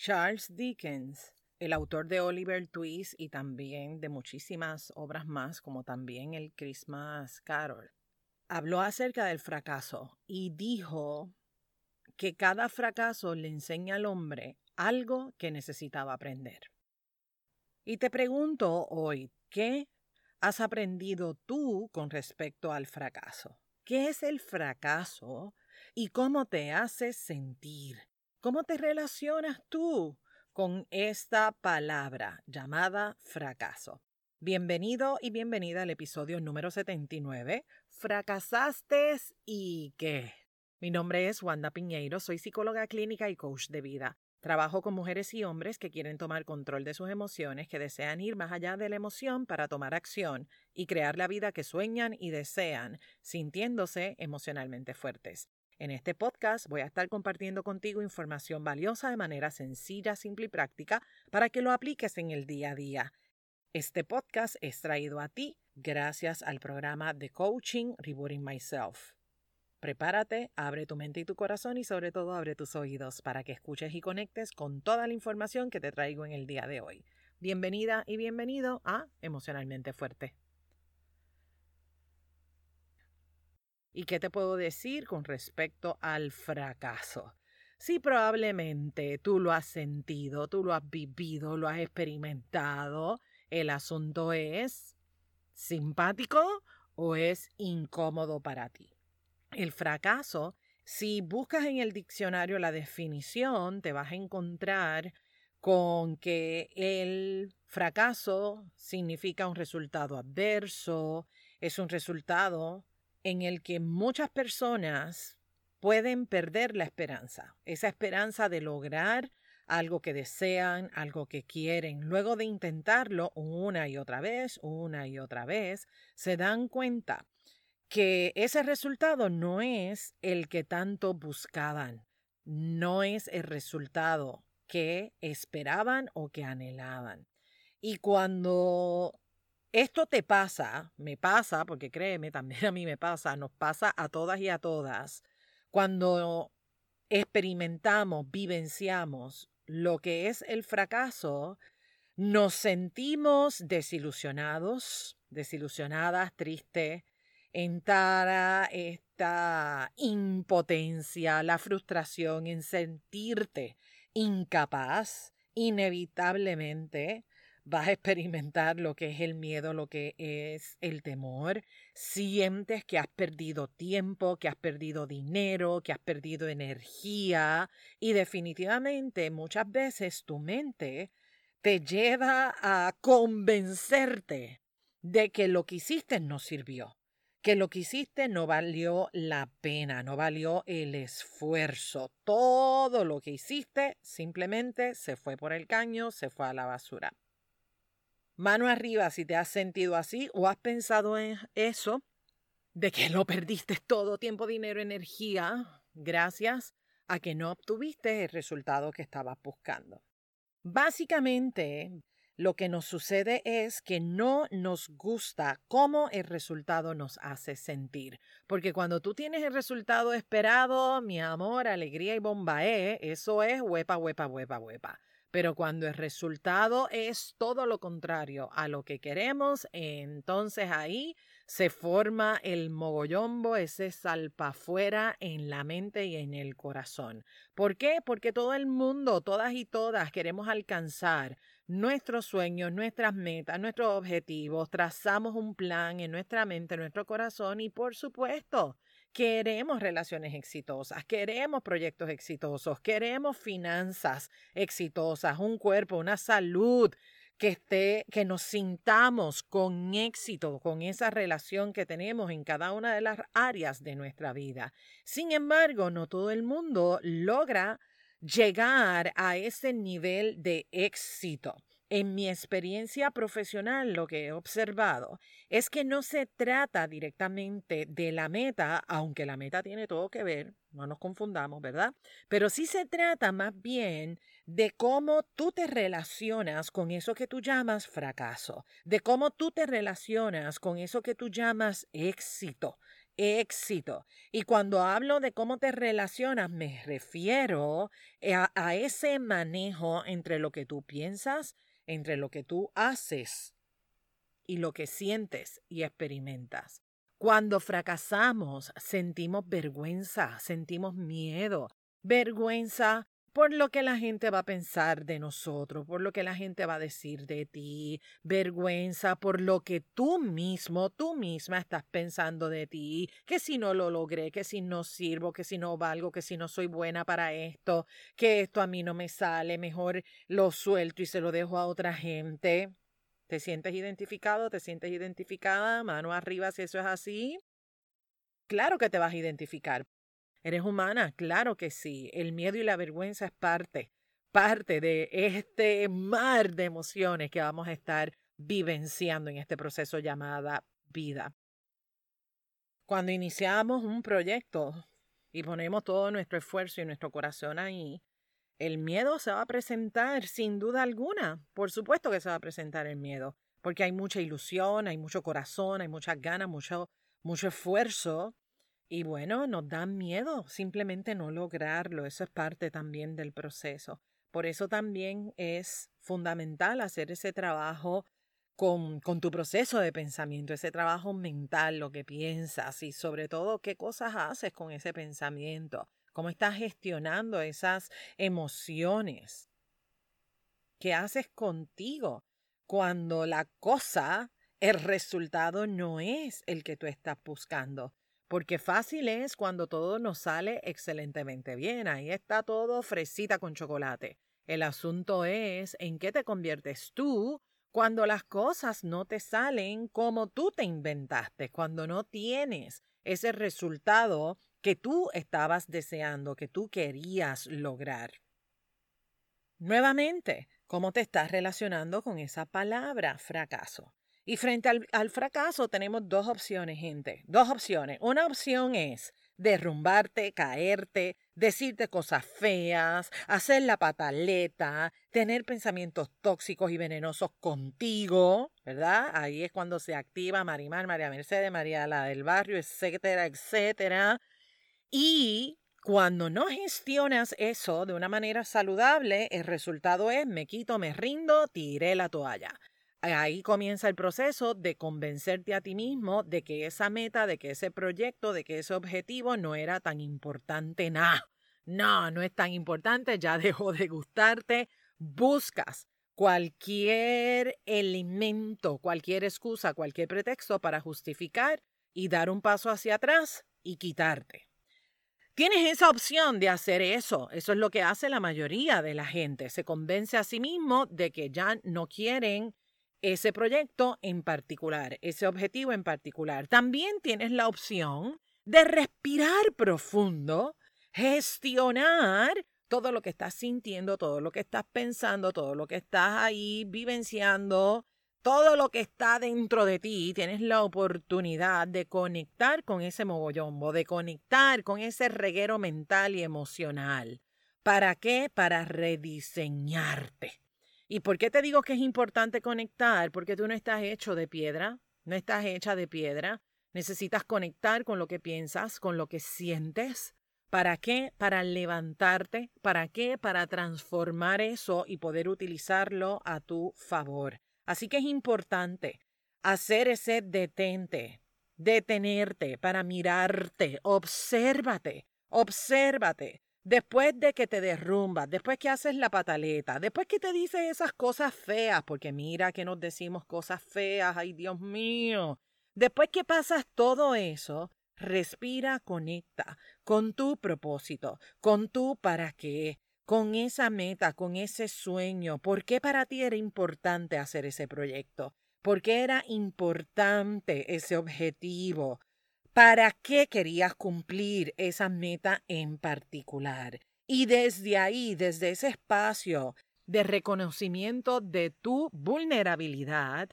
Charles Dickens, el autor de Oliver Twist y también de muchísimas obras más, como también el Christmas Carol, habló acerca del fracaso y dijo que cada fracaso le enseña al hombre algo que necesitaba aprender. Y te pregunto hoy, ¿qué has aprendido tú con respecto al fracaso? ¿Qué es el fracaso y cómo te hace sentir? ¿Cómo te relacionas tú con esta palabra llamada fracaso? Bienvenido y bienvenida al episodio número 79. ¿Fracasaste y qué? Mi nombre es Wanda Piñeiro, soy psicóloga clínica y coach de vida. Trabajo con mujeres y hombres que quieren tomar control de sus emociones, que desean ir más allá de la emoción para tomar acción y crear la vida que sueñan y desean, sintiéndose emocionalmente fuertes. En este podcast voy a estar compartiendo contigo información valiosa de manera sencilla, simple y práctica para que lo apliques en el día a día. Este podcast es traído a ti gracias al programa de coaching Rebooting Myself. Prepárate, abre tu mente y tu corazón y sobre todo abre tus oídos para que escuches y conectes con toda la información que te traigo en el día de hoy. Bienvenida y bienvenido a Emocionalmente Fuerte. ¿Y qué te puedo decir con respecto al fracaso? Sí, probablemente tú lo has sentido, tú lo has vivido, lo has experimentado. El asunto es simpático o es incómodo para ti. El fracaso, si buscas en el diccionario la definición, te vas a encontrar con que el fracaso significa un resultado adverso, es un resultado en el que muchas personas pueden perder la esperanza, esa esperanza de lograr algo que desean, algo que quieren. Luego de intentarlo una y otra vez, una y otra vez, se dan cuenta que ese resultado no es el que tanto buscaban, no es el resultado que esperaban o que anhelaban. Y cuando esto te pasa, me pasa, porque créeme, también a mí me pasa, nos pasa a todas y a todas, cuando experimentamos, vivenciamos lo que es el fracaso, nos sentimos desilusionados, desilusionadas, tristes, entara esta impotencia, la frustración en sentirte incapaz, inevitablemente vas a experimentar lo que es el miedo, lo que es el temor. Sientes que has perdido tiempo, que has perdido dinero, que has perdido energía y definitivamente muchas veces tu mente te lleva a convencerte de que lo que hiciste no sirvió, que lo que hiciste no valió la pena, no valió el esfuerzo. Todo lo que hiciste simplemente se fue por el caño, se fue a la basura. Mano arriba si te has sentido así o has pensado en eso, de que no perdiste todo tiempo, dinero, energía, gracias a que no obtuviste el resultado que estabas buscando. Básicamente, lo que nos sucede es que no nos gusta cómo el resultado nos hace sentir. Porque cuando tú tienes el resultado esperado, mi amor, alegría y bombae, eso es huepa, huepa, huepa, huepa. Pero cuando el resultado es todo lo contrario a lo que queremos, entonces ahí se forma el mogollombo, ese salpafuera en la mente y en el corazón. ¿Por qué? Porque todo el mundo, todas y todas, queremos alcanzar nuestros sueños, nuestras metas, nuestros objetivos, trazamos un plan en nuestra mente, en nuestro corazón y por supuesto, Queremos relaciones exitosas, queremos proyectos exitosos, queremos finanzas exitosas, un cuerpo, una salud que esté, que nos sintamos con éxito con esa relación que tenemos en cada una de las áreas de nuestra vida. Sin embargo, no todo el mundo logra llegar a ese nivel de éxito. En mi experiencia profesional lo que he observado es que no se trata directamente de la meta, aunque la meta tiene todo que ver, no nos confundamos, ¿verdad? Pero sí se trata más bien de cómo tú te relacionas con eso que tú llamas fracaso, de cómo tú te relacionas con eso que tú llamas éxito. éxito. Y cuando hablo de cómo te relacionas, me refiero a, a, ese manejo entre lo que tú piensas, entre lo que tú haces y lo que sientes y experimentas. Cuando fracasamos, sentimos vergüenza, sentimos miedo, vergüenza por lo que la gente va a pensar de nosotros, por lo que la gente va a decir de ti, vergüenza por lo que tú mismo, tú misma estás pensando de ti, que si no lo logré, que si no sirvo, que si no valgo, que si no soy buena para esto, que esto a mí no me sale, mejor lo suelto y se lo dejo a otra gente. ¿Te sientes identificado? ¿Te sientes identificada? Mano arriba si eso es así. Claro que te vas a identificar. ¿Eres humana? Claro que sí. El miedo y la vergüenza es parte, parte de este mar de emociones que vamos a estar vivenciando en este proceso llamada vida. Cuando iniciamos un proyecto y ponemos todo nuestro esfuerzo y nuestro corazón ahí, el miedo se va a presentar sin duda alguna. Por supuesto que se va a presentar el miedo, porque hay mucha ilusión, hay mucho corazón, hay muchas ganas, mucho, mucho esfuerzo. Y bueno, nos da miedo simplemente no lograrlo. Eso es parte también del proceso. Por eso también es fundamental hacer ese trabajo con, con, tu proceso de pensamiento, ese trabajo mental, lo que piensas y sobre todo qué cosas haces con ese pensamiento cómo estás gestionando esas emociones. ¿Qué haces contigo cuando la cosa, el resultado no es el que tú estás buscando? Porque fácil es cuando todo nos sale excelentemente bien. Ahí está todo fresita con chocolate. El asunto es en qué te conviertes tú cuando las cosas no te salen como tú te inventaste, cuando no tienes ese resultado que tú estabas deseando, que tú querías lograr. Nuevamente, ¿cómo te estás relacionando con esa palabra fracaso? Y frente al, fracaso tenemos dos opciones, gente. Dos opciones. Una opción es derrumbarte, caerte, decirte cosas feas, hacer la pataleta, tener pensamientos tóxicos y venenosos contigo, ¿verdad? Ahí es cuando se activa Marimar, María Mercedes, María la del barrio, etcétera, etcétera. Y cuando no gestionas eso de una manera saludable, el resultado es me quito, me rindo, tiré la toalla. Ahí comienza el proceso de convencerte a ti mismo de que esa meta, de que ese proyecto, de que ese objetivo no era tan importante nada. No, no es tan importante, ya dejó de gustarte. Buscas cualquier elemento, cualquier excusa, cualquier pretexto para justificar y dar un paso hacia atrás y quitarte. Tienes esa opción de hacer eso. Eso es lo que hace la mayoría de la gente. Se convence a sí mismo de que ya no quieren ese proyecto en particular, ese objetivo en particular. También tienes la opción de respirar profundo, gestionar todo lo que estás sintiendo, todo lo que estás pensando, todo lo que estás ahí vivenciando, todo lo que está dentro de ti, tienes la oportunidad de conectar con ese mogollombo, de conectar con ese reguero mental y emocional. ¿Para qué? Para rediseñarte. ¿Y por qué te digo que es importante conectar? Porque tú no estás hecho de piedra, no estás hecha de piedra. Necesitas conectar con lo que piensas, con lo que sientes. ¿Para qué? Para levantarte. ¿Para qué? Para transformar eso y poder utilizarlo a tu favor. Así que es importante hacer ese detente, detenerte para mirarte, obsérvate, obsérvate. Después de que te derrumbas, después que haces la pataleta, después que te dices esas cosas feas, porque mira que nos decimos cosas feas, ay Dios mío. Después que pasas todo eso, respira, conecta con tu propósito, con tu para qué, con esa meta, con ese sueño? ¿Por qué para ti era importante hacer ese proyecto? ¿Por qué era importante ese objetivo? ¿Para qué querías cumplir esa meta en particular? Y desde ahí, desde ese espacio de reconocimiento de tu vulnerabilidad,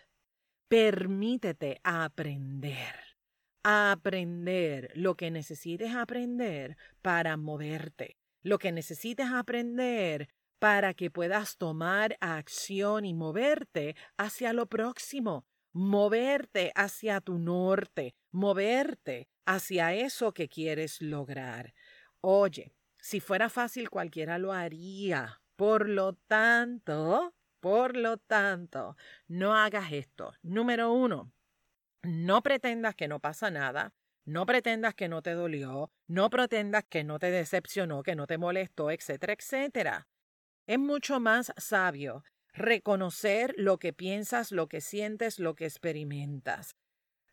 permítete aprender, aprender lo que necesites aprender para moverte, lo que necesites aprender para que puedas tomar acción y moverte hacia lo próximo, moverte hacia tu norte, moverte hacia eso que quieres lograr. Oye, si fuera fácil cualquiera lo haría. Por lo tanto, por lo tanto, no hagas esto. Número uno, no pretendas que no pasa nada. No pretendas que no te dolió, no pretendas que no te decepcionó, que no te molestó, etcétera, etcétera. Es mucho más sabio reconocer lo que piensas, lo que sientes, lo que experimentas.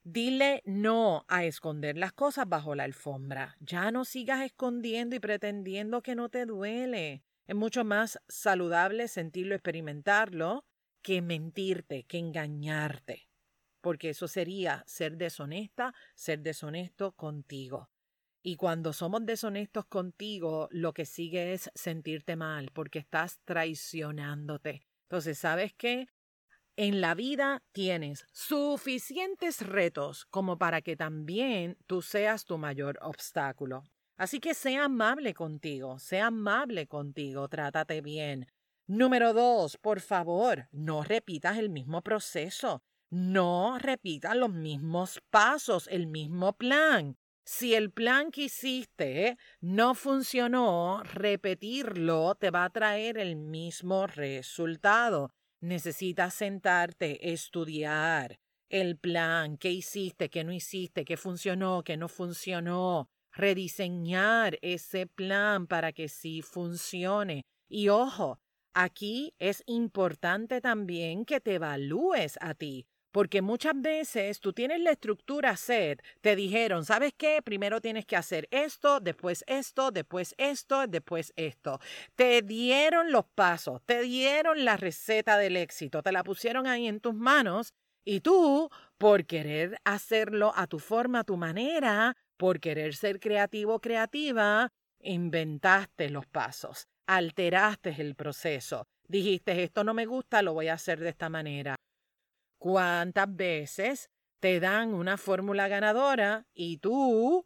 Dile no a esconder las cosas bajo la alfombra. Ya no sigas escondiendo y pretendiendo que no te duele. Es mucho más saludable sentirlo, experimentarlo, que mentirte, que engañarte. Porque eso sería ser deshonesta, ser deshonesto contigo. Y cuando somos deshonestos contigo, lo que sigue es sentirte mal porque estás traicionándote. Entonces, ¿sabes qué? En la vida tienes suficientes retos como para que también tú seas tu mayor obstáculo. Así que sea amable contigo, sea amable contigo, trátate bien. Número dos, por favor, no repitas el mismo proceso, no repitas los mismos pasos, el mismo plan. Si el plan que hiciste no funcionó, repetirlo te va a traer el mismo resultado. Necesitas sentarte, estudiar el plan, qué hiciste, qué no hiciste, qué funcionó, qué no funcionó, rediseñar ese plan para que sí funcione. Y ojo, aquí es importante también que te evalúes a ti. Porque muchas veces tú tienes la estructura set, te dijeron, ¿sabes qué? Primero tienes que hacer esto, después esto, después esto, después esto. Te dieron los pasos, te dieron la receta del éxito, te la pusieron ahí en tus manos y tú, por querer hacerlo a tu forma, a tu manera, por querer ser creativo creativa, inventaste los pasos, alteraste el proceso. Dijiste, esto no me gusta, lo voy a hacer de esta manera. ¿Cuántas veces te dan una fórmula ganadora y tú,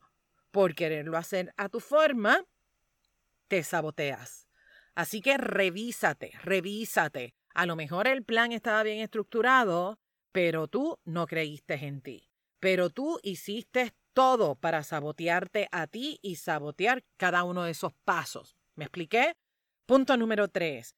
por quererlo hacer a tu forma, te saboteas? Así que revísate, revísate. A lo mejor el plan estaba bien estructurado, pero tú no creíste en ti. Pero tú hiciste todo para sabotearte a ti y sabotear cada uno de esos pasos. ¿Me expliqué? Punto número tres.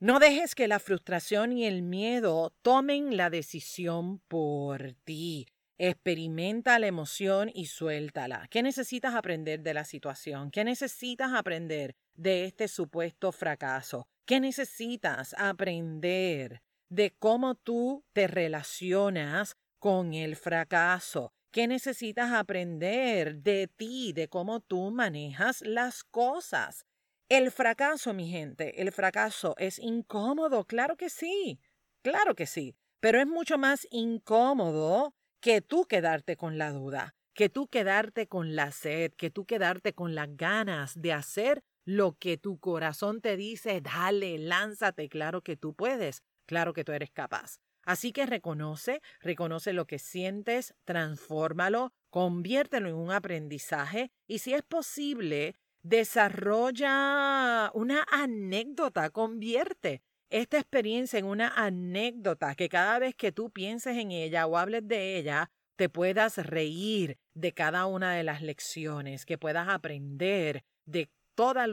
No dejes que la frustración y el miedo tomen la decisión por ti. Experimenta la emoción y suéltala. ¿Qué necesitas aprender de la situación? ¿Qué necesitas aprender de este supuesto fracaso? ¿Qué necesitas aprender de cómo tú te relacionas con el fracaso? ¿Qué necesitas aprender de ti, de cómo tú manejas las cosas? El fracaso, mi gente, el fracaso es incómodo, claro que sí, claro que sí, pero es mucho más incómodo que tú quedarte con la duda, que tú quedarte con la sed, que tú quedarte con las ganas de hacer lo que tu corazón te dice, dale, lánzate, claro que tú puedes, claro que tú eres capaz. Así que reconoce, reconoce lo que sientes, transfórmalo, conviértelo en un aprendizaje y si es posible, Desarrolla una anécdota, convierte esta experiencia en una anécdota que cada vez que tú pienses en ella o hables de ella, te puedas reír de cada una de las lecciones, que puedas aprender de,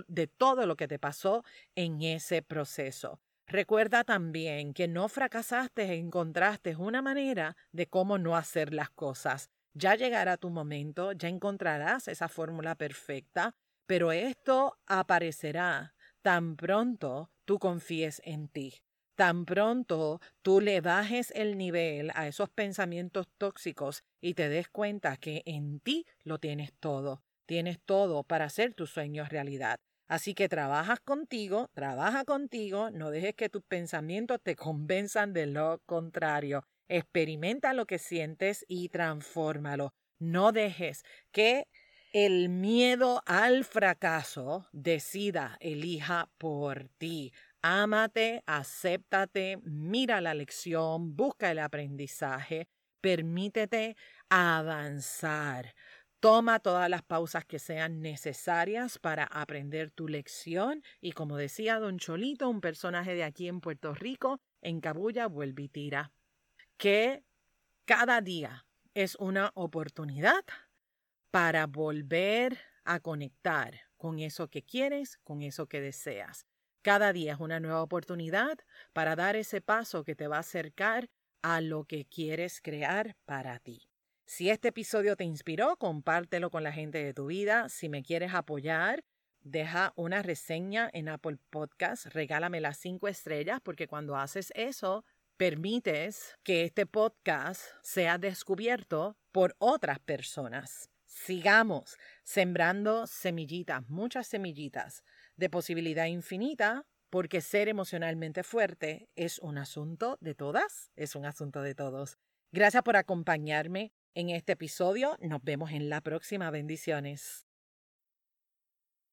de todo lo que te pasó en ese proceso. Recuerda también que no fracasaste, encontraste una manera de cómo no hacer las cosas. Ya llegará tu momento, ya encontrarás esa fórmula perfecta, pero esto aparecerá tan pronto tú confíes en ti. Tan pronto tú le bajes el nivel a esos pensamientos tóxicos y te des cuenta que en ti lo tienes todo. Tienes todo para hacer tus sueños realidad. Así que trabajas contigo, trabaja contigo, no dejes que tus pensamientos te convenzan de lo contrario. Experimenta lo que sientes y transfórmalo. No dejes que el miedo al fracaso decida, elija por ti. Ámate, acéptate, mira la lección, busca el aprendizaje, permítete avanzar. Toma todas las pausas que sean necesarias para aprender tu lección y como decía don Cholito, un personaje de aquí en Puerto Rico, en Cabulla vuelve y tira, que cada día es una oportunidad para volver a conectar con eso que quieres, con eso que deseas. Cada día es una nueva oportunidad para dar ese paso que te va a acercar a lo que quieres crear para ti. Si este episodio te inspiró, compártelo con la gente de tu vida. Si me quieres apoyar, deja una reseña en Apple Podcast, regálame las cinco estrellas, porque cuando haces eso, permites que este podcast sea descubierto por otras personas. Sigamos sembrando semillitas, muchas semillitas de posibilidad infinita, porque ser emocionalmente fuerte es un asunto de todas, es un asunto de todos. Gracias por acompañarme en este episodio. Nos vemos en la próxima. Bendiciones.